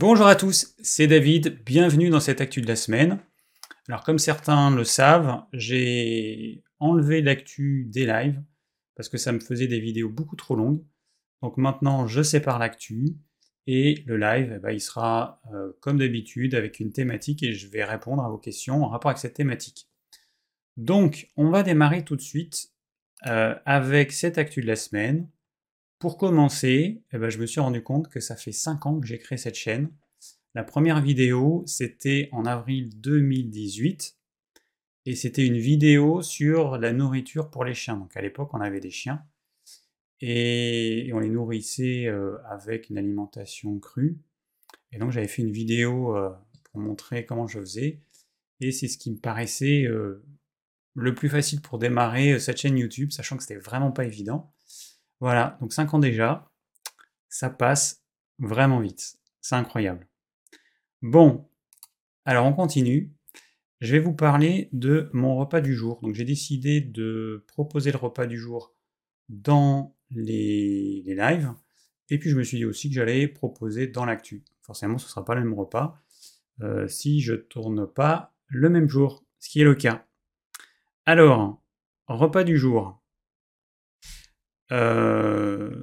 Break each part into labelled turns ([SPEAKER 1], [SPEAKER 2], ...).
[SPEAKER 1] Bonjour à tous, c'est David, bienvenue dans cette actu de la semaine. Alors comme certains le savent, j'ai enlevé l'actu des lives parce que ça me faisait des vidéos beaucoup trop longues. Donc maintenant je sépare l'actu et le live, eh ben, il sera euh, comme d'habitude avec une thématique et je vais répondre à vos questions en rapport avec cette thématique. Donc on va démarrer tout de suite euh, avec cette actu de la semaine. Pour commencer, eh ben, je me suis rendu compte que ça fait 5 ans que j'ai créé cette chaîne. La première vidéo, c'était en avril 2018. Et c'était une vidéo sur la nourriture pour les chiens. Donc à l'époque, on avait des chiens. Et on les nourrissait euh, avec une alimentation crue. Et donc j'avais fait une vidéo euh, pour montrer comment je faisais. Et c'est ce qui me paraissait euh, le plus facile pour démarrer cette chaîne YouTube, sachant que c'était vraiment pas évident. Voilà, donc 5 ans déjà, ça passe vraiment vite. C'est incroyable. Bon, alors on continue. Je vais vous parler de mon repas du jour. Donc j'ai décidé de proposer le repas du jour dans les, lives. Et puis je me suis dit aussi que j'allais proposer dans l'actu. Forcément, ce ne sera pas le même repas euh, si je tourne pas le même jour, ce qui est le cas. Alors, repas du jour. Euh,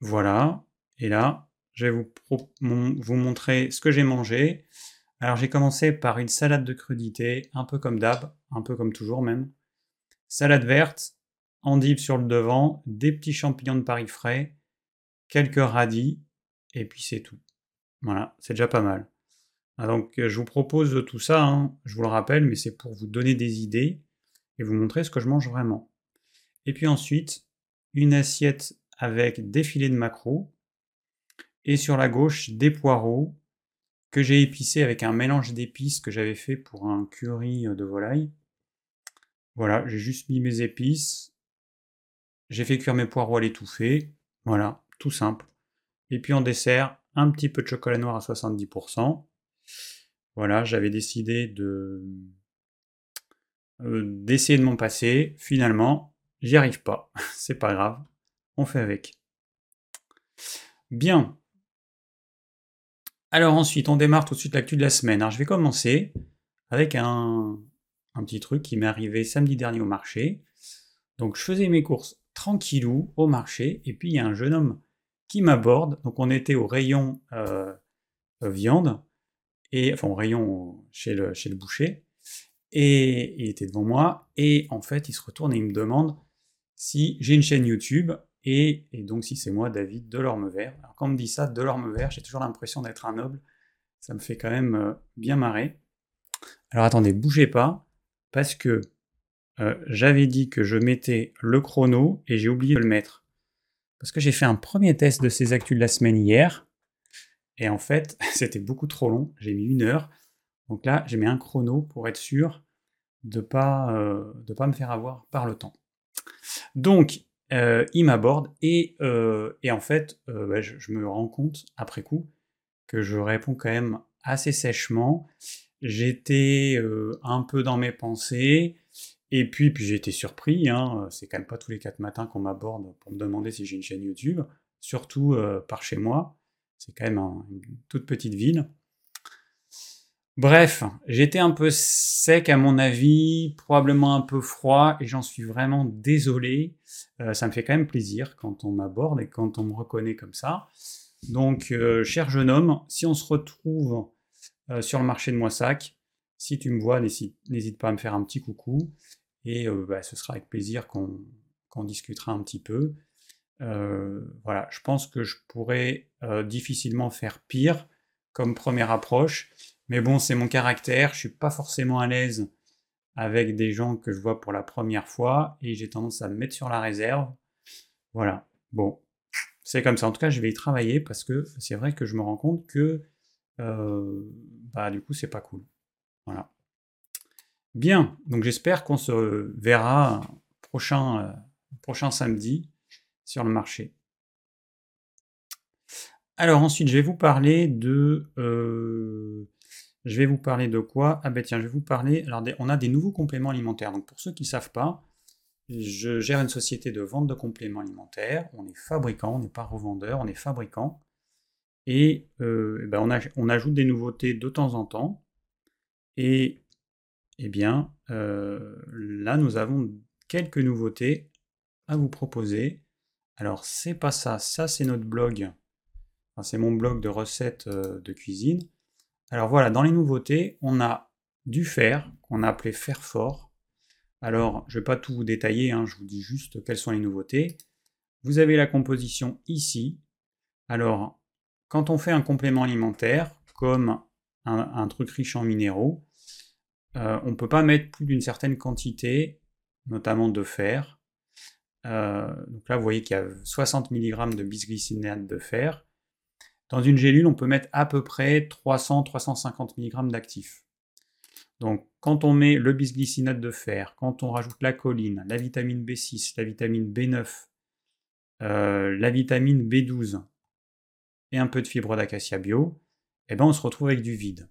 [SPEAKER 1] voilà. Et là, je vais vous, vous montrer ce que j'ai mangé. Alors j'ai commencé par une salade de crudité, un peu comme d'hab, un peu comme toujours même. Salade verte, endive sur le devant, des petits champignons de Paris frais, quelques radis, et puis c'est tout. Voilà, c'est déjà pas mal. Ah, donc je vous propose tout ça, hein, je vous le rappelle, mais c'est pour vous donner des idées et vous montrer ce que je mange vraiment. Et puis ensuite, une assiette avec des filets de maquereau, et sur la gauche des poireaux que j'ai épicés avec un mélange d'épices que j'avais fait pour un curry de volaille. Voilà, j'ai juste mis mes épices, j'ai fait cuire mes poireaux à l'étouffée, voilà, tout simple. Et puis en dessert, un petit peu de chocolat noir à 70%. Voilà, j'avais décidé de euh, d'essayer de m'en passer. Finalement, J'y arrive pas, c'est pas grave, on fait avec. Bien. Alors ensuite, on démarre tout de suite l'actu de la semaine. Alors je vais commencer avec un, un petit truc qui m'est arrivé samedi dernier au marché. Donc je faisais mes courses tranquillou au marché, et puis il y a un jeune homme qui m'aborde. Donc on était au rayon euh, viande, et enfin au rayon chez le, chez le boucher, et il était devant moi, et en fait il se retourne et il me demande si j'ai une chaîne YouTube et, donc si c'est moi, David Delorme-Vert. Alors quand on me dit ça, Delorme-Vert, j'ai toujours l'impression d'être un noble. Ça me fait quand même euh, bien marrer. Alors attendez, bougez pas, parce que euh, j'avais dit que je mettais le chrono et j'ai oublié de le mettre. Parce que j'ai fait un premier test de ces actus de la semaine hier. Et en fait, c'était beaucoup trop long. J'ai mis une heure. Donc là, j'ai mis un chrono pour être sûr de ne euh, pas me faire avoir par le temps. Donc, euh, il m'aborde et, euh, en fait, euh, bah, je, me rends compte après coup que je réponds quand même assez sèchement. J'étais un peu dans mes pensées et puis, puis j'ai été surpris. Hein, c'est quand même pas tous les quatre matins qu'on m'aborde pour me demander si j'ai une chaîne YouTube, surtout par chez moi. C'est quand même une toute petite ville. Bref, j'étais un peu sec à mon avis, probablement un peu froid, et j'en suis vraiment désolé. Euh, ça me fait quand même plaisir quand on m'aborde et quand on me reconnaît comme ça. Donc, euh, cher jeune homme, si on se retrouve euh, sur le marché de Moissac, si tu me vois, n'hésite pas à me faire un petit coucou, et bah, ce sera avec plaisir qu'on discutera un petit peu. voilà, je pense que je pourrais difficilement faire pire comme première approche. Mais bon, c'est mon caractère, je suis pas forcément à l'aise avec des gens que je vois pour la première fois et j'ai tendance à me mettre sur la réserve. Voilà. Bon, c'est comme ça. En tout cas, je vais y travailler parce que c'est vrai que je me rends compte que euh, bah du coup, c'est pas cool. Voilà. Bien. Donc j'espère qu'on se verra prochain, euh, prochain samedi sur le marché. Alors ensuite, je vais vous parler de euh, je vais vous parler de quoi? Ah ben tiens, je vais vous parler. Alors, on a des nouveaux compléments alimentaires. Donc, pour ceux qui ne savent pas, je gère une société de vente de compléments alimentaires. On est fabricant, on n'est pas revendeur, on est fabricant. Et, eh ben, on, ajoute des nouveautés de temps en temps. Et eh bien, là, nous avons quelques nouveautés à vous proposer. Alors, c'est pas ça, ça c'est notre blog. c'est mon blog de recettes de cuisine. Alors voilà, dans les nouveautés, on a du fer, qu'on a appelé fer fort. Alors, je ne vais pas tout vous détailler, hein, je vous dis juste quelles sont les nouveautés. Vous avez la composition ici. Alors, quand on fait un complément alimentaire, comme un, truc riche en minéraux, euh, on ne peut pas mettre plus d'une certaine quantité, notamment de fer. Euh, donc là, vous voyez qu'il y a 60 mg de bisglycinate de fer. Dans une gélule, on peut mettre à peu près 300-350 mg d'actifs. Donc, quand on met le bisglycinate de fer, quand on rajoute la choline, la vitamine B6, la vitamine B9, euh, la vitamine B12 et un peu de fibres d'acacia bio, eh ben on se retrouve avec du vide.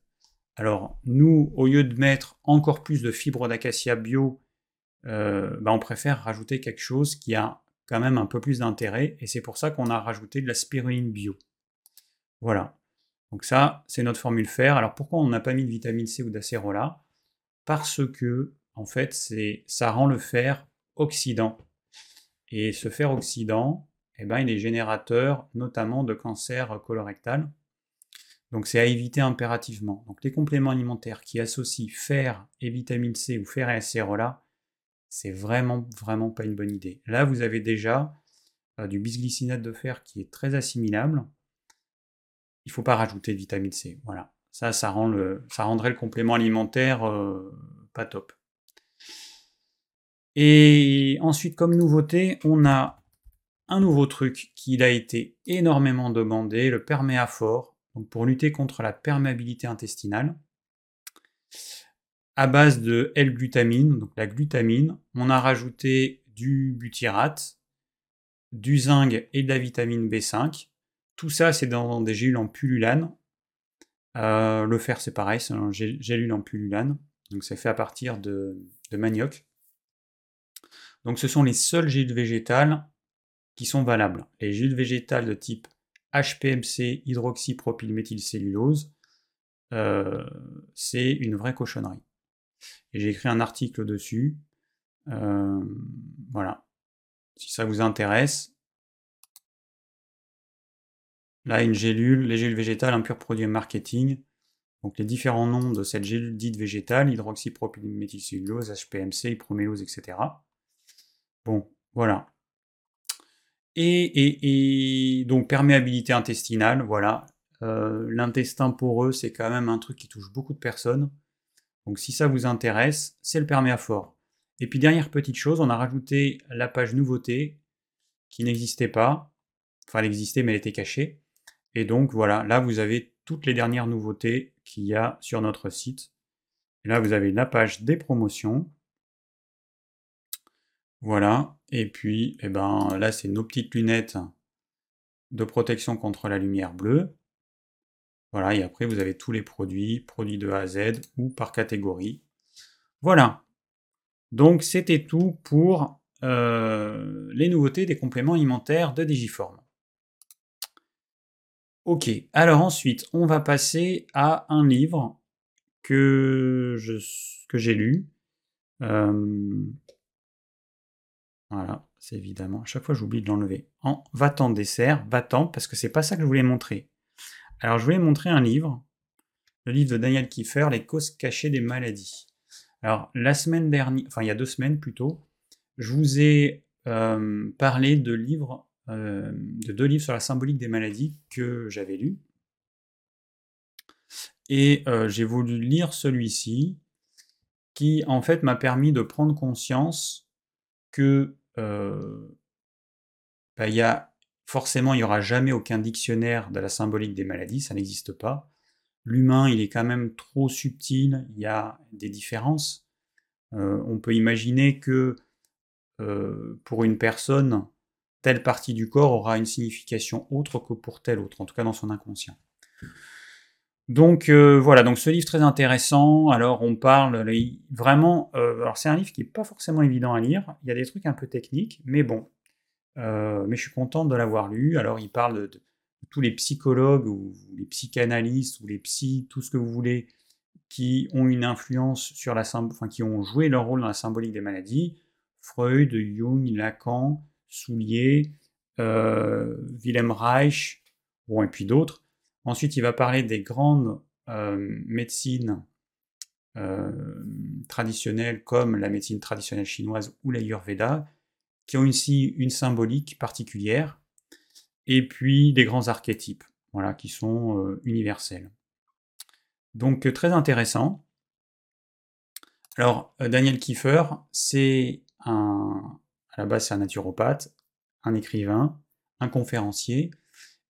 [SPEAKER 1] Alors, nous, au lieu de mettre encore plus de fibres d'acacia bio, euh, ben, on préfère rajouter quelque chose qui a quand même un peu plus d'intérêt, et c'est pour ça qu'on a rajouté de la spiruline bio. Voilà. Donc ça, c'est notre formule fer. Alors pourquoi on n'a pas mis de vitamine C ou d'acérola? Parce que, en fait, ça rend le fer oxydant. Et ce fer oxydant, eh ben, il est générateur notamment de cancer colorectal. Donc c'est à éviter impérativement. Donc les compléments alimentaires qui associent fer et vitamine C ou fer et acérola, c'est vraiment, vraiment pas une bonne idée. Là, vous avez déjà euh, du bisglycinate de fer qui est très assimilable il faut pas rajouter de vitamine C. Voilà. Ça, ça rendrait le complément alimentaire euh, pas top. Et ensuite, comme nouveauté, on a un nouveau truc qui a été énormément demandé, le perméaphore, donc pour lutter contre la perméabilité intestinale, à base de L-glutamine, donc la glutamine. On a rajouté du butyrate, du zinc et de la vitamine B5. Tout ça, c'est dans des gélules en pullulane. Euh, le fer, c'est pareil, c'est un gélule en pullulane. Donc, c'est fait à partir de, manioc. Donc, ce sont les seules gélules végétales qui sont valables. Les gélules végétales de type HPMC, hydroxypropylméthylcellulose, euh, c'est une vraie cochonnerie. Et j'ai écrit un article dessus. Euh, voilà. Si ça vous intéresse, Là, une gélule, les gélules végétales, un pur produit marketing. Donc les différents noms de cette gélule dite végétale, hydroxypropylméthylcellulose, HPMC, promélose, etc. Bon, voilà. Et, donc perméabilité intestinale, voilà. Euh, l'intestin poreux, c'est quand même un truc qui touche beaucoup de personnes. Donc si ça vous intéresse, c'est le perméaphore. Et puis dernière petite chose, on a rajouté la page nouveauté qui n'existait pas. Enfin, elle existait, mais elle était cachée. Et donc voilà, là vous avez toutes les dernières nouveautés qu'il y a sur notre site. Et là vous avez la page des promotions. Voilà, et puis eh ben, là c'est nos petites lunettes de protection contre la lumière bleue. Voilà, et après vous avez tous les produits, produits de A à Z ou par catégorie. Voilà. Donc c'était tout pour euh, les nouveautés des compléments alimentaires de Digiform. Ok, alors ensuite, on va passer à un livre que, que j'ai lu. Voilà, c'est évidemment, à chaque fois j'oublie de l'enlever. En va-t'en dessert, va-t'en, parce que c'est pas ça que je voulais montrer. Alors je voulais montrer un livre, le livre de Daniel Kiefer, Les causes cachées des maladies. Alors la semaine dernière, enfin il y a deux semaines plutôt, je vous ai parlé de livres euh, de deux livres sur la symbolique des maladies que j'avais lus. Et euh, j'ai voulu lire celui-ci, qui en fait m'a permis de prendre conscience que euh, bah, forcément il n'y aura jamais aucun dictionnaire de la symbolique des maladies, ça n'existe pas. L'humain, il est quand même trop subtil, il y a des différences. on peut imaginer que pour une personne, telle partie du corps aura une signification autre que pour telle autre, en tout cas dans son inconscient. Donc euh, voilà, donc ce livre très intéressant. Alors on parle vraiment. Euh, alors c'est un livre qui n'est pas forcément évident à lire. Il y a des trucs un peu techniques, mais bon. Euh, mais je suis content de l'avoir lu. Alors il parle de, tous les psychologues ou les psychanalystes ou les psys, tout ce que vous voulez, qui ont une influence sur la enfin, qui ont joué leur rôle dans la symbolique des maladies, Freud, Jung, Lacan, Soulier, euh, Wilhelm Reich, et puis d'autres. Ensuite, il va parler des grandes euh, médecines euh, traditionnelles comme la médecine traditionnelle chinoise ou l'Ayurveda, qui ont aussi une symbolique particulière, et puis des grands archétypes, voilà, qui sont universels. Donc très intéressant. Alors Daniel Kiefer, c'est un, à la base c'est un naturopathe, un écrivain, un conférencier,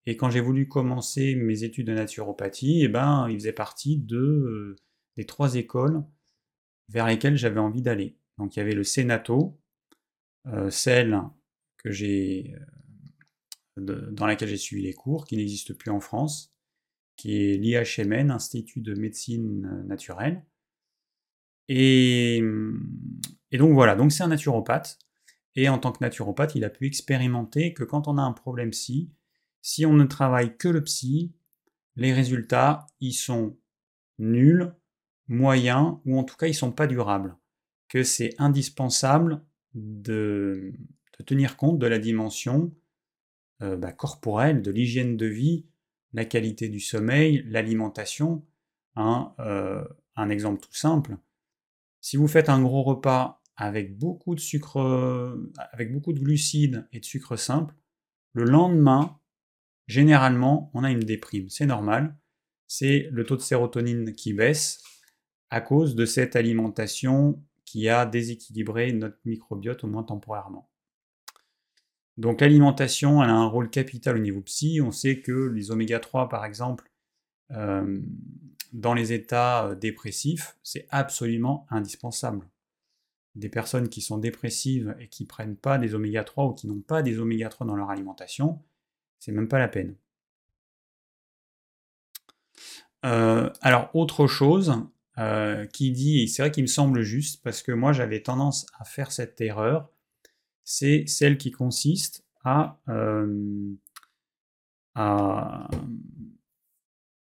[SPEAKER 1] et quand j'ai voulu commencer mes études de naturopathie, eh ben, il faisait partie de, euh, des trois écoles vers lesquelles j'avais envie d'aller. Donc il y avait le Sénato, euh, celle que j'ai, euh, dans laquelle j'ai suivi les cours, qui n'existe plus en France, qui est l'IHMN, Institut de médecine naturelle. Et, et donc voilà, donc c'est un naturopathe. Et en tant que naturopathe, il a pu expérimenter que quand on a un problème psy, si on ne travaille que le psy, les résultats, ils sont nuls, moyens, ou en tout cas, ils sont pas durables. Que c'est indispensable de, tenir compte de la dimension euh, bah, corporelle, de l'hygiène de vie, la qualité du sommeil, l'alimentation. Hein, euh, un exemple tout simple. Si vous faites un gros repas avec beaucoup de sucre, avec beaucoup de glucides et de sucre simple, le lendemain, généralement, on a une déprime. C'est normal. C'est le taux de sérotonine qui baisse à cause de cette alimentation qui a déséquilibré notre microbiote au moins temporairement. Donc l'alimentation, elle a un rôle capital au niveau psy. On sait que les oméga 3, par exemple, euh, dans les états euh, dépressifs, c'est absolument indispensable. Des personnes qui sont dépressives et qui prennent pas des oméga 3 ou qui n'ont pas des oméga 3 dans leur alimentation, c'est même pas la peine. Euh, alors, autre chose euh, qui dit, et c'est vrai qu'il me semble juste, parce que moi j'avais tendance à faire cette erreur, c'est celle qui consiste à, euh, à,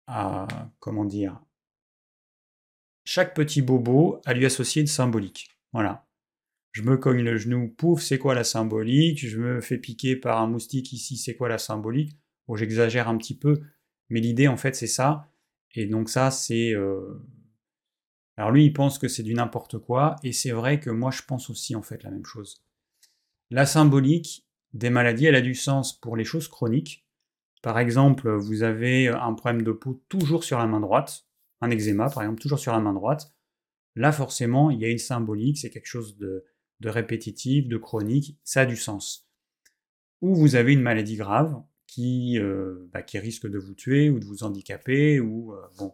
[SPEAKER 1] à, comment dire, chaque petit bobo à lui associer une symbolique. Voilà je me cogne le genou, pouf, c'est quoi la symbolique? Je me fais piquer par un moustique ici, c'est quoi la symbolique? Bon, j'exagère un petit peu, mais l'idée en fait c'est ça. Et donc ça c'est... Euh, alors lui il pense que c'est du n'importe quoi, et c'est vrai que moi je pense aussi en fait la même chose. La symbolique des maladies, elle a du sens pour les choses chroniques. Par exemple, vous avez un problème de peau toujours sur la main droite, un eczéma par exemple, toujours sur la main droite. Là forcément, il y a une symbolique, c'est quelque chose de, répétitif, de chronique, ça a du sens. Ou vous avez une maladie grave qui, euh, bah, risque de vous tuer ou de vous handicaper, ou euh, bon,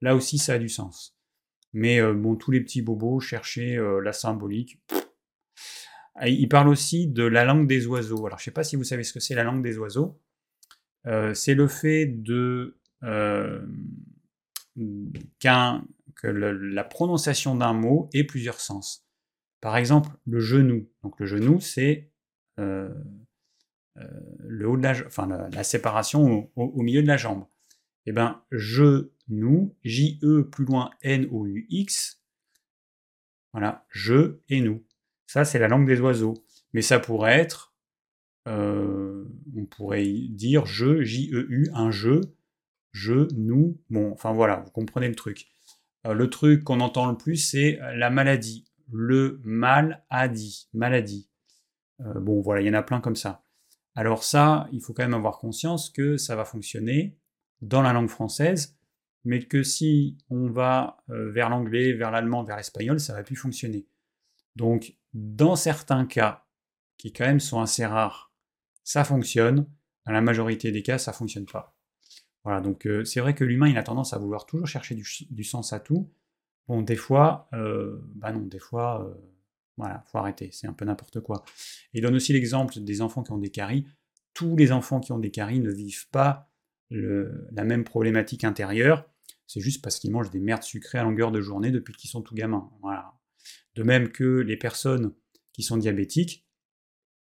[SPEAKER 1] là aussi ça a du sens. Mais euh, bon, tous les petits bobos, chercher la symbolique. Il parle aussi de la langue des oiseaux. Alors je ne sais pas si vous savez ce que c'est la langue des oiseaux. c'est le fait de que la prononciation d'un mot ait plusieurs sens. Par exemple, le genou. Donc le genou, c'est euh, euh, le la, enfin la, séparation au, milieu de la jambe. Eh bien, genou, J-E plus loin N-O-U-X. Voilà, je et nous. Ça, c'est la langue des oiseaux. Mais ça pourrait être, euh, on pourrait dire je, J-E-U, un je, je, nous. Bon, enfin voilà, vous comprenez le truc. Le truc qu'on entend le plus, c'est la maladie le mal a dit, maladie. Euh, bon, voilà, il y en a plein comme ça. Alors ça, il faut quand même avoir conscience que ça va fonctionner dans la langue française, mais que si on va euh, vers l'anglais, vers l'allemand, vers l'espagnol, ça va plus fonctionner. Donc, dans certains cas, qui quand même sont assez rares, ça fonctionne. Dans la majorité des cas, ça fonctionne pas. Voilà, donc euh, c'est vrai que l'humain, il a tendance à vouloir toujours chercher du sens à tout, Bon, des fois, euh, bah non, des fois, euh, voilà, faut arrêter, c'est un peu n'importe quoi. il donne aussi l'exemple des enfants qui ont des caries. Tous les enfants qui ont des caries ne vivent pas la même problématique intérieure, c'est juste parce qu'ils mangent des merdes sucrées à longueur de journée depuis qu'ils sont tout gamins. De même que les personnes qui sont diabétiques,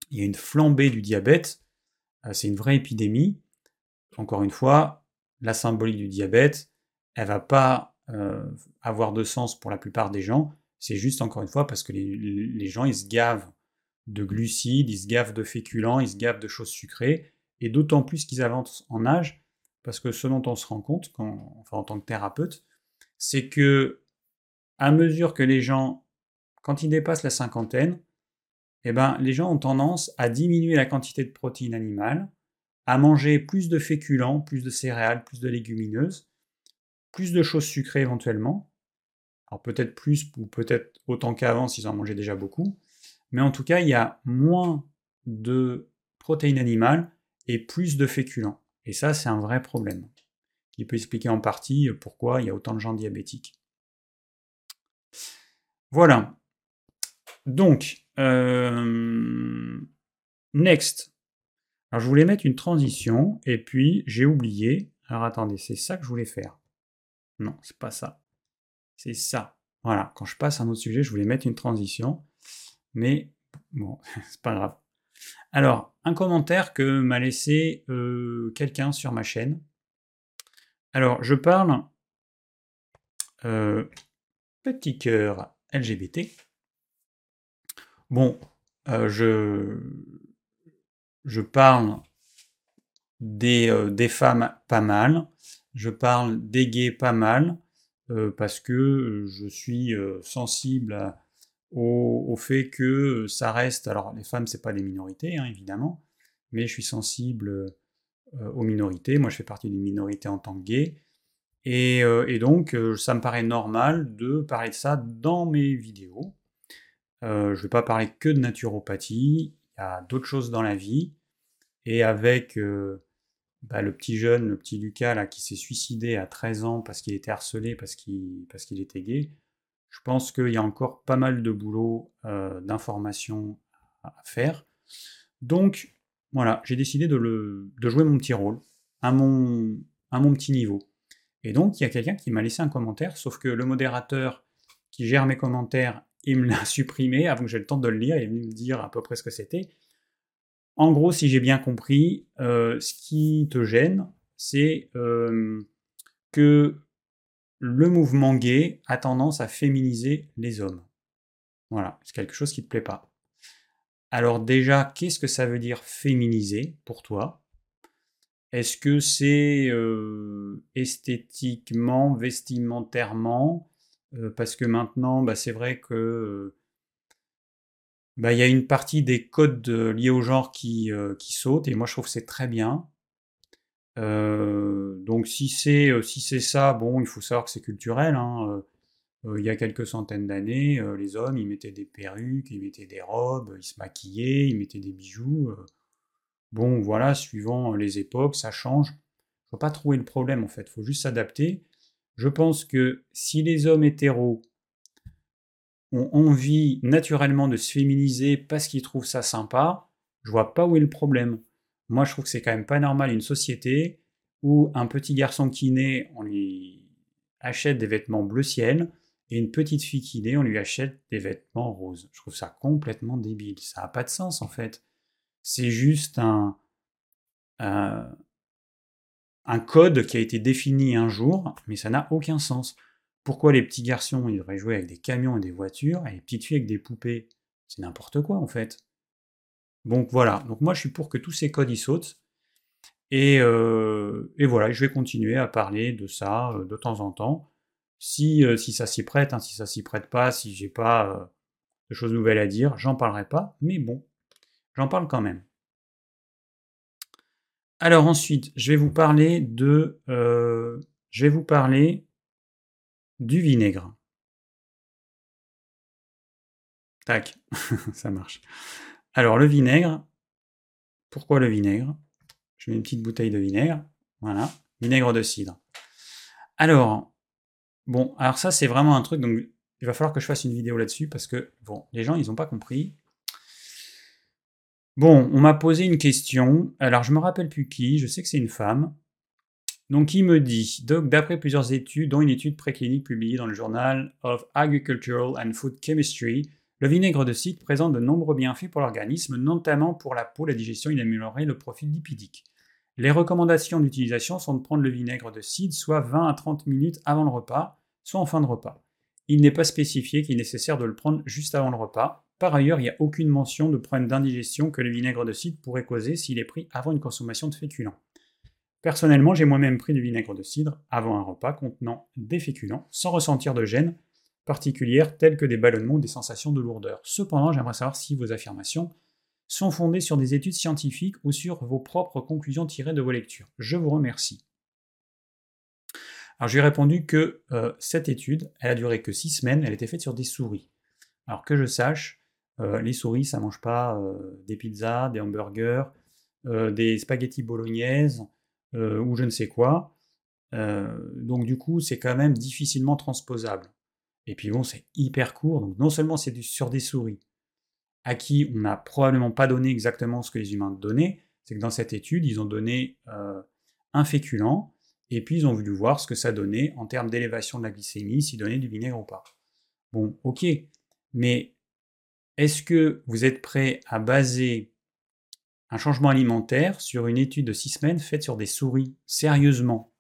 [SPEAKER 1] il y a une flambée du diabète, c'est une vraie épidémie. Encore une fois, la symbolique du diabète, elle va pas euh, avoir de sens pour la plupart des gens. C'est juste encore une fois parce que les, gens ils se gavent de glucides, ils se gavent de féculents, ils se gavent de choses sucrées, et d'autant plus qu'ils avancent en âge, parce que ce dont on se rend compte, enfin en tant que thérapeute, c'est que à mesure que les gens, quand ils dépassent la cinquantaine, eh ben, les gens ont tendance à diminuer la quantité de protéines animales, à manger plus de féculents, plus de céréales, plus de légumineuses, plus de choses sucrées éventuellement. Alors peut-être plus ou peut-être autant qu'avant s'ils en mangeaient déjà beaucoup. Mais en tout cas, il y a moins de protéines animales et plus de féculents. Et ça, c'est un vrai problème, qui peut expliquer en partie pourquoi il y a autant de gens diabétiques. Voilà. Donc, euh, next. Alors, je voulais mettre une transition, et puis j'ai oublié. Alors, attendez, c'est ça que je voulais faire. Non, c'est pas ça. C'est ça. Voilà, quand je passe à un autre sujet, je voulais mettre une transition. Mais bon, c'est pas grave. Alors, un commentaire que m'a laissé euh, quelqu'un sur ma chaîne. Alors, je parle euh, petit cœur LGBT. Bon, euh, je, je parle des, des, femmes pas mal, je parle des gays pas mal, parce que je suis sensible au, fait que ça reste. Alors, les femmes, c'est pas des minorités, hein, évidemment, mais je suis sensible aux minorités. Moi, je fais partie d'une minorité en tant que gay. Et, et donc, ça me paraît normal de parler de ça dans mes vidéos. je ne vais pas parler que de naturopathie, il y a d'autres choses dans la vie. Et avec bah, le petit jeune, le petit Lucas, là, qui s'est suicidé à 13 ans parce qu'il était harcelé, parce qu'il parce était gay, je pense qu'il y a encore pas mal de boulot euh, d'information à faire. Donc, voilà, j'ai décidé de, le, de, jouer mon petit rôle à mon, à mon petit niveau. Et donc, il y a quelqu'un qui m'a laissé un commentaire, sauf que le modérateur qui gère mes commentaires, il me l'a supprimé avant que j'ai le temps de le lire et me dire à peu près ce que c'était. En gros, si j'ai bien compris, euh, ce qui te gêne, c'est euh, que le mouvement gay a tendance à féminiser les hommes. Voilà, c'est quelque chose qui ne te plaît pas. Alors déjà, qu'est-ce que ça veut dire féminiser pour toi? Est-ce que c'est euh, esthétiquement, vestimentairement? Parce que maintenant, bah, c'est vrai que bah, il y a une partie des codes liés au genre qui, qui sautent, et moi je trouve que c'est très bien. Donc si c'est si ça, bon, il faut savoir que c'est culturel. Hein, il y a quelques centaines d'années, les hommes, ils mettaient des perruques, ils mettaient des robes, ils se maquillaient, ils mettaient des bijoux. bon, voilà, suivant les époques, ça change. Faut pas trouver le problème en fait, faut juste s'adapter. Je pense que si les hommes hétéros ont envie naturellement de se féminiser parce qu'ils trouvent ça sympa, je vois pas où est le problème. Moi, je trouve que c'est quand même pas normal une société où un petit garçon qui naît, on lui achète des vêtements bleu ciel, et une petite fille qui naît, on lui achète des vêtements roses. Je trouve ça complètement débile. Ça n'a pas de sens en fait. C'est juste un, un code qui a été défini un jour, mais ça n'a aucun sens. Pourquoi les petits garçons ils devraient jouer avec des camions et des voitures, et les petites filles avec des poupées? C'est n'importe quoi en fait. Donc voilà, donc moi je suis pour que tous ces codes y sautent. Et, euh, voilà, je vais continuer à parler de ça euh, de temps en temps. Si, euh, si ça s'y prête, hein, si ça s'y prête pas, si j'ai pas de choses nouvelles à dire, j'en parlerai pas, mais bon, j'en parle quand même. Alors ensuite, je vais vous parler de. je vais vous parler du vinaigre. Tac, ça marche. Alors le vinaigre, pourquoi le vinaigre? Je mets une petite bouteille de vinaigre, voilà, vinaigre de cidre. Alors, bon, alors ça c'est vraiment un truc, donc il va falloir que je fasse une vidéo là-dessus parce que, les gens ils n'ont pas compris. Bon, on m'a posé une question, alors je me rappelle plus qui, je sais que c'est une femme. Donc il me dit, d'après plusieurs études, dont une étude préclinique publiée dans le Journal of Agricultural and Food Chemistry, le vinaigre de cidre présente de nombreux bienfaits pour l'organisme, notamment pour la peau, la digestion et d'améliorer le profil lipidique. Les recommandations d'utilisation sont de prendre le vinaigre de cidre soit 20 à 30 minutes avant le repas, soit en fin de repas. Il n'est pas spécifié qu'il est nécessaire de le prendre juste avant le repas. Par ailleurs, il n'y a aucune mention de problème d'indigestion que le vinaigre de cidre pourrait causer s'il est pris avant une consommation de féculents. Personnellement, j'ai moi-même pris du vinaigre de cidre avant un repas contenant des féculents, sans ressentir de gêne particulière telles que des ballonnements ou des sensations de lourdeur. Cependant, j'aimerais savoir si vos affirmations sont fondées sur des études scientifiques ou sur vos propres conclusions tirées de vos lectures. Je vous remercie. Alors je lui ai répondu que euh, cette étude, elle a duré que six semaines, elle était faite sur des souris. Alors que je sache, euh, les souris, ça mange pas euh, des pizzas, des hamburgers, des spaghettis bolognaises, ou je ne sais quoi. Donc du coup, c'est quand même difficilement transposable. Et puis bon, c'est hyper court, donc non seulement c'est sur des souris, à qui on n'a probablement pas donné exactement ce que les humains donnaient, c'est que dans cette étude, ils ont donné un féculent, et puis ils ont voulu voir ce que ça donnait en termes d'élévation de la glycémie, s'ils donnaient du vinaigre ou pas. Bon, ok, mais est-ce que vous êtes prêt à baser un changement alimentaire sur une étude de six semaines faite sur des souris. Sérieusement?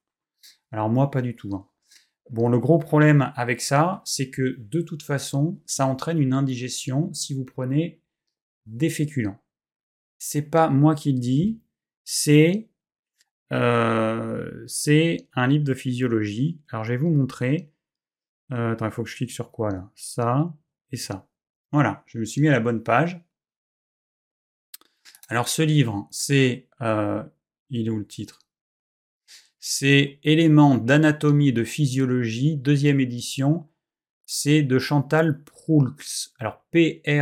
[SPEAKER 1] Alors moi, pas du tout. Hein. Bon, le gros problème avec ça, c'est que de toute façon, ça entraîne une indigestion si vous prenez des féculents. C'est pas moi qui le dis, c'est euh, c'est un livre de physiologie. Alors je vais vous montrer. Euh, attends, il faut que je clique sur quoi là? Ça et ça. Voilà, je me suis mis à la bonne page. Alors ce livre, c'est... Euh, il est où le titre? C'est Éléments d'anatomie et de physiologie, deuxième édition. C'est de Chantal Proulx. Alors P-R-O-U-L-X.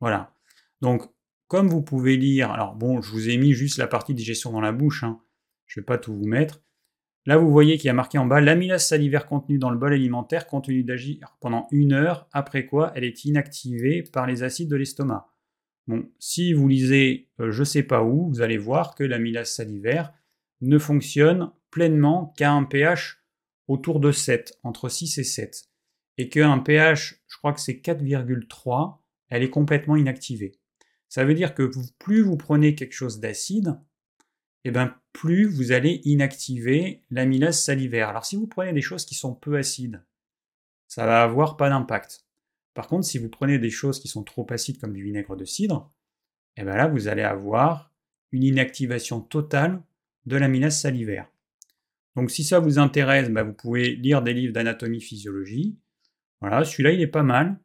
[SPEAKER 1] Voilà. Donc, comme vous pouvez lire, alors bon, je vous ai mis juste la partie digestion dans la bouche, hein. je ne vais pas tout vous mettre. Là, vous voyez qu'il y a marqué en bas l'amylase salivaire contenue dans le bol alimentaire continue d'agir pendant une heure, après quoi elle est inactivée par les acides de l'estomac. Bon, si vous lisez je euh, je sais pas où, vous allez voir que l'amylase salivaire ne fonctionne pleinement qu'à un pH autour de 7, entre 6 et 7. Et qu'un pH, je crois que c'est 4,3, elle est complètement inactivée. Ça veut dire que plus vous prenez quelque chose d'acide, eh ben, plus vous allez inactiver l'amylase salivaire. Alors si vous prenez des choses qui sont peu acides, ça va avoir pas d'impact. Par contre, si vous prenez des choses qui sont trop acides comme du vinaigre de cidre, eh ben là vous allez avoir une inactivation totale de l'amylase salivaire. Donc si ça vous intéresse, ben, vous pouvez lire des livres d'anatomie physiologie. Voilà, celui-là il est pas mal.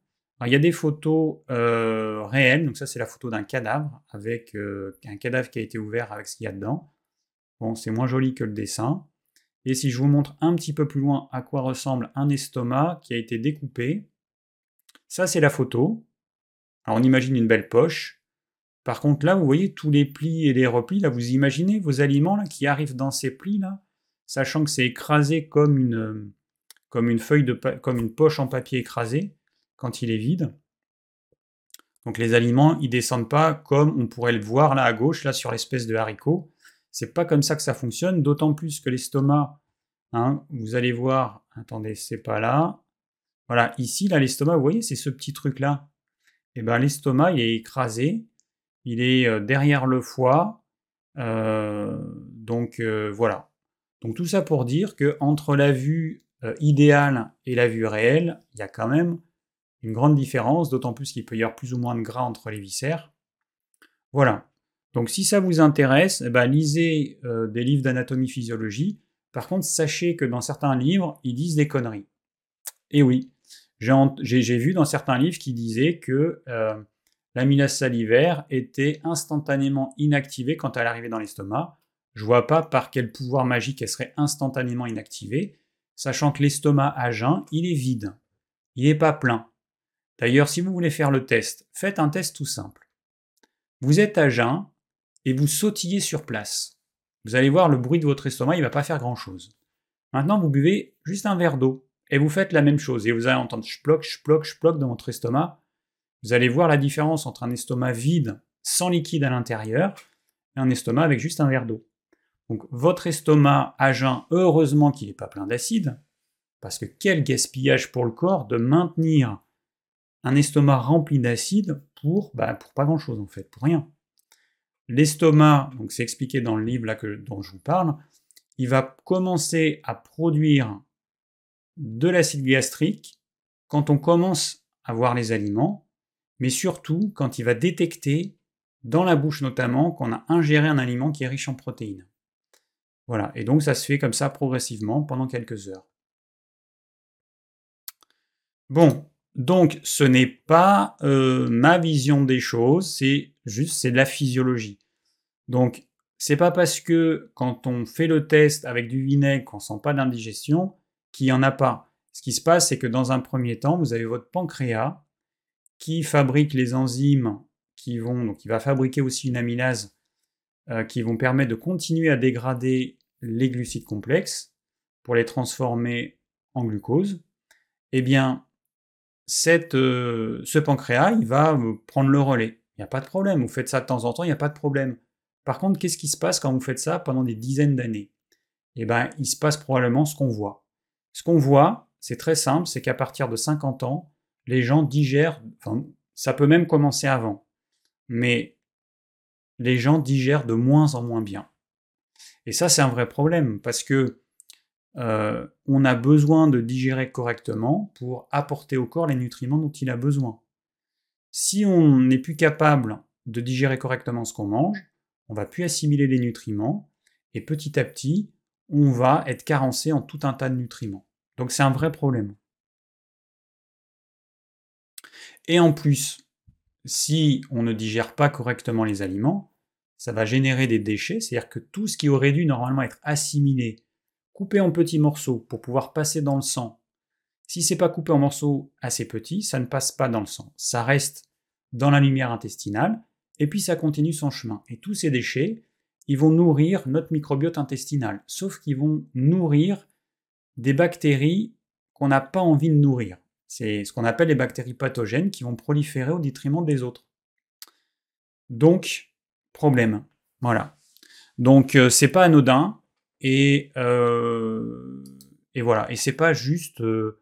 [SPEAKER 1] Il y a des photos euh, réelles, donc ça c'est la photo d'un cadavre, avec euh, un cadavre qui a été ouvert avec ce qu'il y a dedans. Bon, c'est moins joli que le dessin. Et si je vous montre un petit peu plus loin à quoi ressemble un estomac qui a été découpé, ça c'est la photo. Alors on imagine une belle poche. Par contre là, vous voyez tous les plis et les replis, là vous imaginez vos aliments là, qui arrivent dans ces plis là, sachant que c'est écrasé comme une, comme une feuille de comme une poche en papier écrasée quand il est vide. Donc les aliments, ils descendent pas comme on pourrait le voir là à gauche, là sur l'espèce de haricot. C'est pas comme ça que ça fonctionne, d'autant plus que l'estomac, hein, vous allez voir, attendez, c'est pas là. Voilà, ici, là, l'estomac, vous voyez, c'est ce petit truc-là. Et eh bien, l'estomac, il est écrasé, il est euh, derrière le foie. Euh, donc euh, voilà. Donc tout ça pour dire que entre la vue idéale et la vue réelle, il y a quand même une grande différence, d'autant plus qu'il peut y avoir plus ou moins de gras entre les viscères. Voilà. Donc si ça vous intéresse, eh ben, lisez euh, des livres d'anatomie physiologie. Par contre, sachez que dans certains livres, ils disent des conneries. Et oui, j'ai vu dans certains livres qui disaient que euh, l'amylase salivaire était instantanément inactivée quand elle arrivait dans l'estomac. Je vois pas par quel pouvoir magique elle serait instantanément inactivée, sachant que l'estomac à jeun, il est vide. Il n'est pas plein. D'ailleurs, si vous voulez faire le test, faites un test tout simple. Vous êtes à jeun, et vous sautillez sur place. Vous allez voir, le bruit de votre estomac, il ne va pas faire grand-chose. Maintenant, vous buvez juste un verre d'eau et vous faites la même chose. Et vous allez entendre chploc, chploc, chploc dans votre estomac. Vous allez voir la différence entre un estomac vide, sans liquide à l'intérieur, et un estomac avec juste un verre d'eau. Donc votre estomac à jeun, heureusement qu'il n'est pas plein d'acide, parce que quel gaspillage pour le corps de maintenir un estomac rempli d'acide pour, bah, pour pas grand-chose en fait, pour rien. l'estomac, donc c'est expliqué dans le livre là dont je vous parle, il va commencer à produire de l'acide gastrique quand on commence à voir les aliments, mais surtout quand il va détecter, dans la bouche notamment, qu'on a ingéré un aliment qui est riche en protéines. Voilà, et donc ça se fait comme ça progressivement pendant quelques heures. Bon, donc ce n'est pas euh, ma vision des choses, c'est juste c'est de la physiologie. Donc c'est pas parce que quand on fait le test avec du vinaigre qu'on sent pas d'indigestion qu'il n'y en a pas. Ce qui se passe, c'est que dans un premier temps, vous avez votre pancréas qui fabrique les enzymes qui vont, donc il va fabriquer aussi une amylase euh, qui vont permettre de continuer à dégrader les glucides complexes pour les transformer en glucose. Eh bien, cette, euh, ce pancréas, il va euh, prendre le relais. Il n'y a pas de problème. Vous faites ça de temps en temps, il n'y a pas de problème. Par contre, qu'est-ce qui se passe quand vous faites ça pendant des dizaines d'années? Eh bien, il se passe probablement ce qu'on voit. Ce qu'on voit, c'est très simple, c'est qu'à partir de 50 ans, les gens digèrent, enfin, ça peut même commencer avant, mais les gens digèrent de moins en moins bien. Et ça, c'est un vrai problème, parce que euh, on a besoin de digérer correctement pour apporter au corps les nutriments dont il a besoin. Si on n'est plus capable de digérer correctement ce qu'on mange, on va plus assimiler les nutriments, et petit à petit, on va être carencé en tout un tas de nutriments. Donc c'est un vrai problème. Et en plus, si on ne digère pas correctement les aliments, ça va générer des déchets, c'est-à-dire que tout ce qui aurait dû normalement être assimilé, coupé en petits morceaux pour pouvoir passer dans le sang, si c'est pas coupé en morceaux assez petits, ça ne passe pas dans le sang. Ça reste dans la lumière intestinale, et puis ça continue son chemin. Et tous ces déchets, ils vont nourrir notre microbiote intestinal, sauf qu'ils vont nourrir des bactéries qu'on n'a pas envie de nourrir. C'est ce qu'on appelle les bactéries pathogènes qui vont proliférer au détriment des autres. Donc, problème. Voilà. Donc, euh, c'est pas anodin. Et, euh, et voilà. Et c'est pas juste. Euh,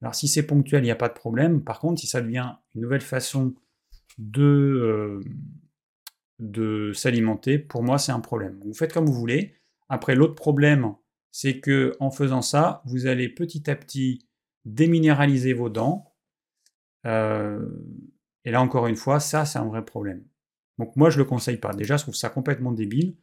[SPEAKER 1] alors, si c'est ponctuel, il n'y a pas de problème. Par contre, si ça devient une nouvelle façon de, de s'alimenter, pour moi, c'est un problème. Vous faites comme vous voulez. Après, l'autre problème, c'est que en faisant ça, vous allez petit à petit déminéraliser vos dents. Euh, et là, encore une fois, ça, c'est un vrai problème. Donc moi, je le conseille pas. Déjà, je trouve ça complètement débile,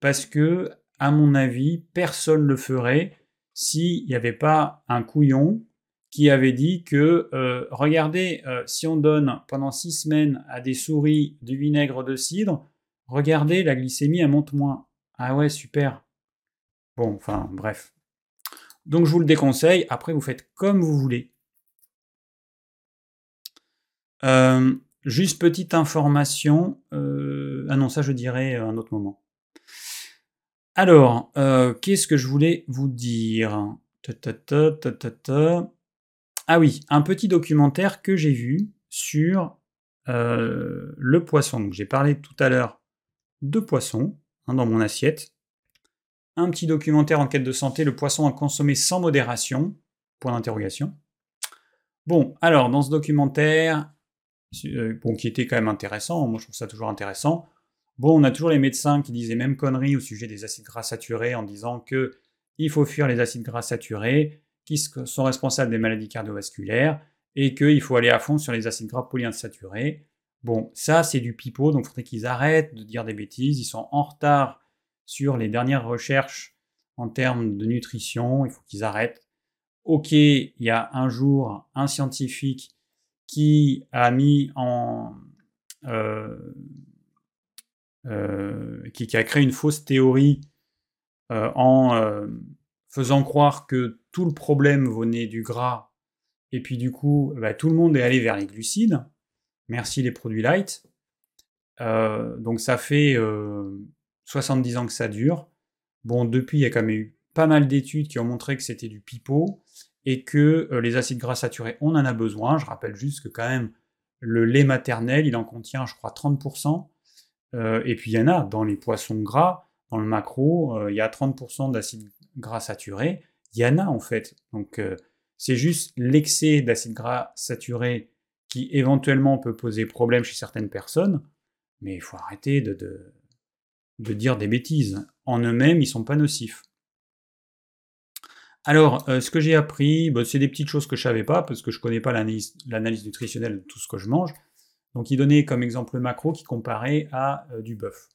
[SPEAKER 1] parce que, à mon avis, personne ne le ferait s'il n'y avait pas un couillon qui avait dit que, euh, regardez, euh, si on donne pendant six semaines à des souris du vinaigre de cidre, regardez, la glycémie, elle monte moins. Ah ouais, super. Bon, enfin, bref. Donc je vous le déconseille, après vous faites comme vous voulez. Euh, juste petite information, ah non, ça je dirai un autre moment. Alors, euh, qu'est-ce que je voulais vous dire? Ah oui, un petit documentaire que j'ai vu sur le poisson. j'ai parlé tout à l'heure de poisson hein, dans mon assiette un petit documentaire en quête de santé, le poisson à consommer sans modération, point d'interrogation. Bon, alors dans ce documentaire, euh, bon, qui était quand même intéressant, moi je trouve ça toujours intéressant, bon, on a toujours les médecins qui disent les mêmes conneries au sujet des acides gras saturés en disant que il faut fuir les acides gras saturés, qui sont responsables des maladies cardiovasculaires, et qu'il faut aller à fond sur les acides gras polyinsaturés. Bon, ça c'est du pipeau, donc il faudrait qu'ils arrêtent de dire des bêtises, ils sont en retard sur les dernières recherches en termes de nutrition, il faut qu'ils arrêtent. Ok, il y a un jour un scientifique qui a mis en... Euh, euh, qui, a créé une fausse théorie euh, en faisant croire que tout le problème venait du gras, et puis du coup, bah, tout le monde est allé vers les glucides. Merci les produits light. donc ça fait 70 ans que ça dure. Bon, depuis, il y a quand même eu pas mal d'études qui ont montré que c'était du pipeau et que euh, les acides gras saturés, on en a besoin. Je rappelle juste que quand même, le lait maternel, il en contient, je crois, 30%. Euh, et puis il y en a dans les poissons gras, dans le macro, euh, il y a 30% d'acides gras saturés. Il y en a en fait. Donc c'est juste l'excès d'acides gras saturés qui éventuellement peut poser problème chez certaines personnes. Mais il faut arrêter de de dire des bêtises. En eux-mêmes, ils sont pas nocifs. Alors, euh, ce que j'ai appris, bah, c'est des petites choses que je savais pas, parce que je connais pas l'analyse nutritionnelle de tout ce que je mange. Donc, il donnait comme exemple le macro qui comparait à euh, du bœuf.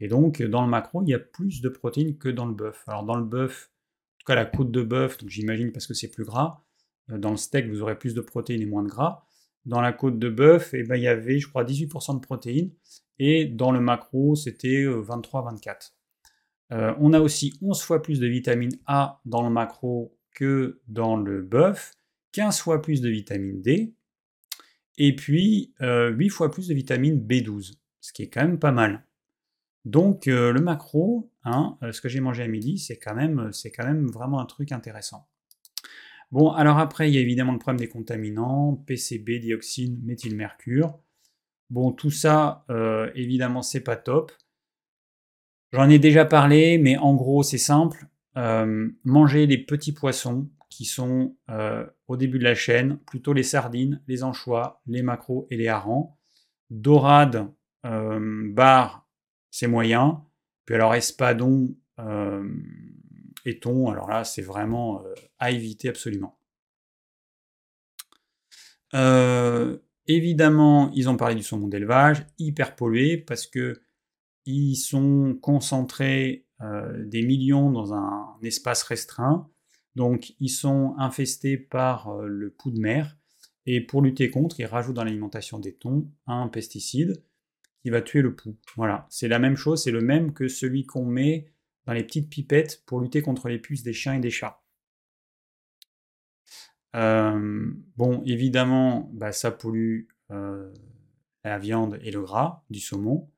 [SPEAKER 1] Et donc, dans le macro, il y a plus de protéines que dans le bœuf. Alors, dans le bœuf, en tout cas la côte de bœuf, donc j'imagine parce que c'est plus gras. Euh, dans le steak, vous aurez plus de protéines et moins de gras. Dans la côte de bœuf, eh ben, il y avait, je crois, 18% de protéines. Et dans le macro, c'était 23-24. Euh, on a aussi 11 fois plus de vitamine A dans le macro que dans le bœuf, 15 fois plus de vitamine D, et puis 8 euh, fois plus de vitamine B12, ce qui est quand même pas mal. Donc euh, le macro, hein, ce que j'ai mangé à midi, c'est quand, même, quand même vraiment un truc intéressant. Bon, alors après, il y a évidemment le problème des contaminants, PCB, dioxine, méthylmercure. Bon, tout ça, évidemment, c'est pas top. J'en ai déjà parlé, mais en gros, c'est simple. Euh, manger les petits poissons qui sont euh, au début de la chaîne, plutôt les sardines, les anchois, les macros et les harengs. Dorade, euh, bar, c'est moyen. Puis alors espadon et thon, alors là, c'est vraiment à éviter absolument. évidemment, ils ont parlé du saumon d'élevage, hyper pollué, parce que ils sont concentrés euh, des millions dans un, espace restreint. Donc ils sont infestés par euh, le pouls de mer. Et pour lutter contre, ils rajoutent dans l'alimentation des thons un pesticide qui va tuer le pouls. Voilà, c'est la même chose, c'est le même que celui qu'on met dans les petites pipettes pour lutter contre les puces des chiens et des chats. Euh, bon, évidemment, bah, ça pollue la viande et le gras du saumon.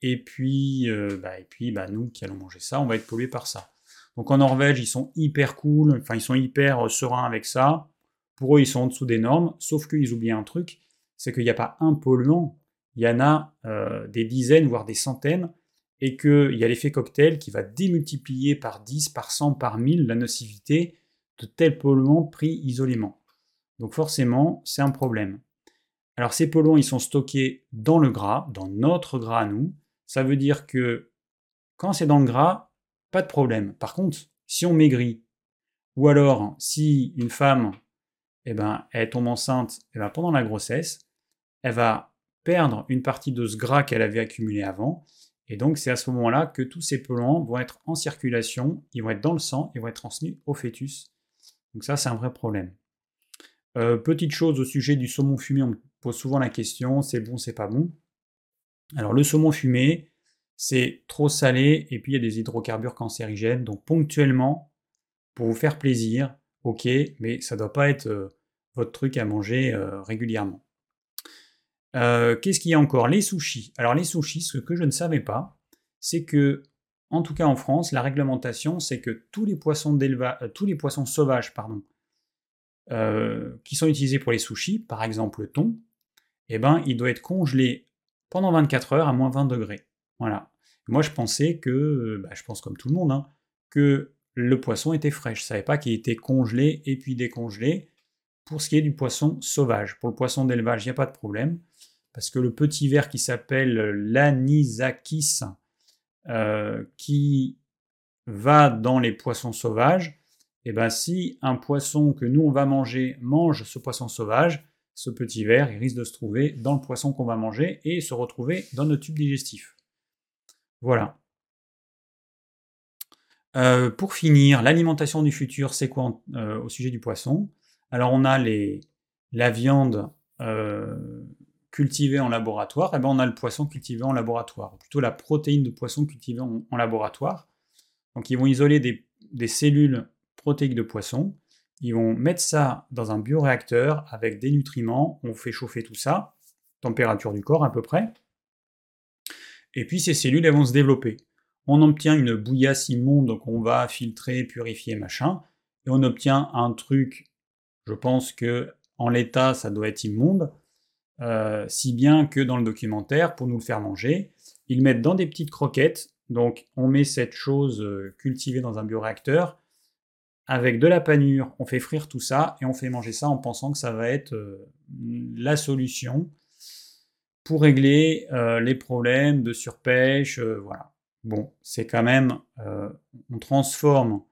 [SPEAKER 1] Et puis, euh, bah, et puis bah, nous qui allons manger ça, on va être pollués par ça. Donc en Norvège, ils sont hyper cool, enfin ils sont hyper euh, sereins avec ça. Pour eux, ils sont en dessous des normes, sauf qu'ils oublient un truc, c'est qu'il n'y a pas un polluant, il y en a euh, des dizaines, voire des centaines, et qu'il y a l'effet cocktail qui va démultiplier par 10, par 100, par 1000 la nocivité de tels polluants pris isolément. Donc forcément, c'est un problème. Alors ces polluants, ils sont stockés dans le gras, dans notre gras à nous, ça veut dire que quand c'est dans le gras, pas de problème. Par contre, si on maigrit, ou alors si une femme eh ben, elle tombe enceinte eh ben, pendant la grossesse, elle va perdre une partie de ce gras qu'elle avait accumulé avant. Et donc c'est à ce moment-là que tous ces polluants vont être en circulation, ils vont être dans le sang, ils vont être transmis au fœtus. Donc ça c'est un vrai problème. Euh, petite chose au sujet du saumon fumé, on me pose souvent la question, c'est bon, c'est pas bon. Alors le saumon fumé, c'est trop salé et puis il y a des hydrocarbures cancérigènes. Donc ponctuellement, pour vous faire plaisir, ok, mais ça ne doit pas être euh, votre truc à manger euh, régulièrement. Euh, qu'est-ce qu'il y a encore? Les sushis. Alors les sushis, ce que je ne savais pas, c'est que, en tout cas en France, la réglementation, c'est que tous les poissons tous les poissons sauvages, pardon, qui sont utilisés pour les sushis, par exemple le thon, eh ben, il doit être congelé pendant 24 heures à moins 20 degrés. Voilà. Moi, je pensais que, bah, je pense comme tout le monde, hein, que le poisson était frais. Je ne savais pas qu'il était congelé et puis décongelé. Pour ce qui est du poisson sauvage, pour le poisson d'élevage, il n'y a pas de problème, parce que le petit ver qui s'appelle l'anisakis, euh, qui va dans les poissons sauvages, et eh ben si un poisson que nous on va manger mange ce poisson sauvage, ce petit verre, il risque de se trouver dans le poisson qu'on va manger et se retrouver dans notre tube digestif. Voilà. Euh, pour finir, l'alimentation du futur, c'est quoi euh, au sujet du poisson? Alors on a la viande euh, cultivée en laboratoire, et eh ben on a le poisson cultivé en laboratoire, ou plutôt la protéine de poisson cultivée en, laboratoire. Donc ils vont isoler des, des cellules protéiques de poisson, ils vont mettre ça dans un bioréacteur avec des nutriments, on fait chauffer tout ça, température du corps à peu près, et puis ces cellules elles vont se développer. On obtient une bouillasse immonde qu'on va filtrer, purifier, machin, et on obtient un truc, je pense que en l'état ça doit être immonde, euh, si bien que dans le documentaire, pour nous le faire manger, ils mettent dans des petites croquettes, donc on met cette chose euh, cultivée dans un bioréacteur, avec de la panure, on fait frire tout ça et on fait manger ça en pensant que ça va être euh, la solution pour régler euh, les problèmes de surpêche. Euh, voilà. Bon, c'est quand même, euh, on transforme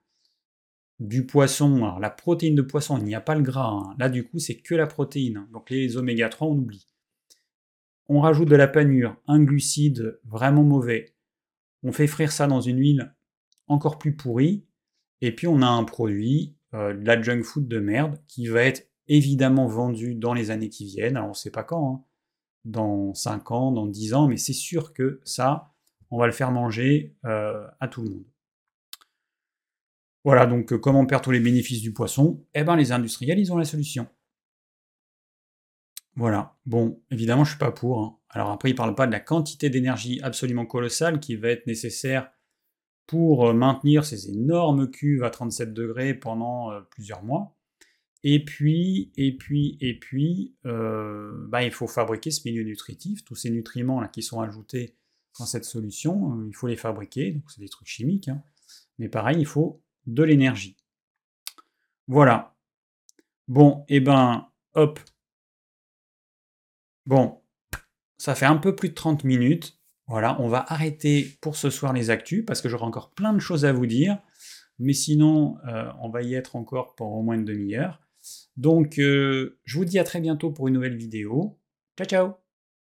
[SPEAKER 1] du poisson, alors la protéine de poisson, il n'y a pas le gras, hein. là du coup c'est que la protéine, donc les oméga 3 on oublie. On rajoute de la panure, un glucide vraiment mauvais, on fait frire ça dans une huile encore plus pourrie, et puis on a un produit, de la junk food de merde, qui va être évidemment vendu dans les années qui viennent, alors on ne sait pas quand, hein. Dans 5 ans, dans 10 ans, mais c'est sûr que ça, on va le faire manger euh, à tout le monde. Voilà, donc euh, comment perd tous les bénéfices du poisson? Eh bien les industriels, ils ont la solution. Voilà, bon, évidemment je suis pas pour. Hein. Alors après, ils parlent pas de la quantité d'énergie absolument colossale qui va être nécessaire pour euh, maintenir ces énormes cuves à 37 degrés pendant plusieurs mois. Et puis, et puis, et puis, bah, il faut fabriquer ce milieu nutritif, tous ces nutriments là qui sont ajoutés dans cette solution, euh, il faut les fabriquer, donc c'est des trucs chimiques, hein. mais pareil, il faut de l'énergie. Voilà. Bon, et eh ben, hop. Bon, ça fait un peu plus de 30 minutes. Voilà, on va arrêter pour ce soir les actus, parce que j'aurai encore plein de choses à vous dire, mais sinon, euh, on va y être encore pour au moins une demi-heure. Donc, euh, je vous dis à très bientôt pour une nouvelle vidéo. Ciao, ciao